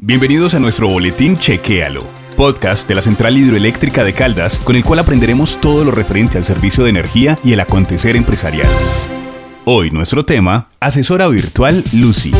Bienvenidos a nuestro boletín Chequéalo, podcast de la Central Hidroeléctrica de Caldas, con el cual aprenderemos todo lo referente al servicio de energía y el acontecer empresarial. Hoy nuestro tema, asesora virtual Lucy.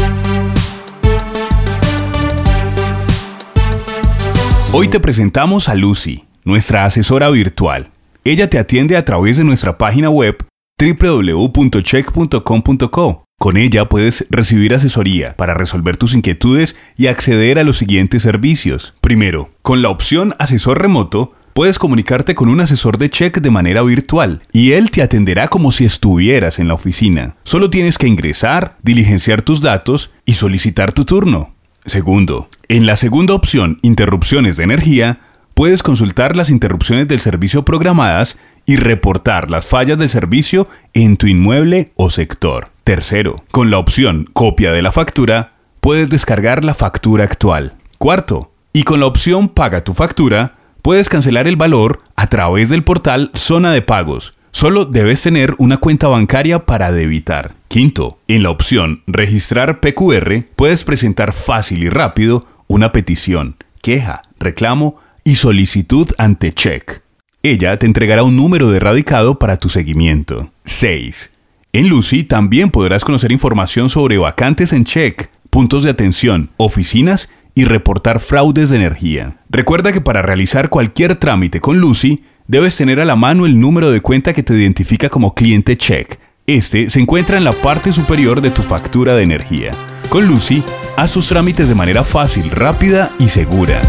Hoy te presentamos a Lucy, nuestra asesora virtual. Ella te atiende a través de nuestra página web www.check.com.co con ella puedes recibir asesoría para resolver tus inquietudes y acceder a los siguientes servicios. Primero, con la opción Asesor Remoto, puedes comunicarte con un asesor de check de manera virtual y él te atenderá como si estuvieras en la oficina. Solo tienes que ingresar, diligenciar tus datos y solicitar tu turno. Segundo, en la segunda opción Interrupciones de energía, puedes consultar las interrupciones del servicio programadas y reportar las fallas del servicio en tu inmueble o sector. Tercero, con la opción Copia de la factura, puedes descargar la factura actual. Cuarto, y con la opción Paga tu factura, puedes cancelar el valor a través del portal Zona de Pagos. Solo debes tener una cuenta bancaria para debitar. Quinto, en la opción Registrar PQR, puedes presentar fácil y rápido una petición, queja, reclamo y solicitud ante check. Ella te entregará un número de radicado para tu seguimiento. 6. En Lucy también podrás conocer información sobre vacantes en check, puntos de atención, oficinas y reportar fraudes de energía. Recuerda que para realizar cualquier trámite con Lucy, debes tener a la mano el número de cuenta que te identifica como cliente check. Este se encuentra en la parte superior de tu factura de energía. Con Lucy, haz tus trámites de manera fácil, rápida y segura.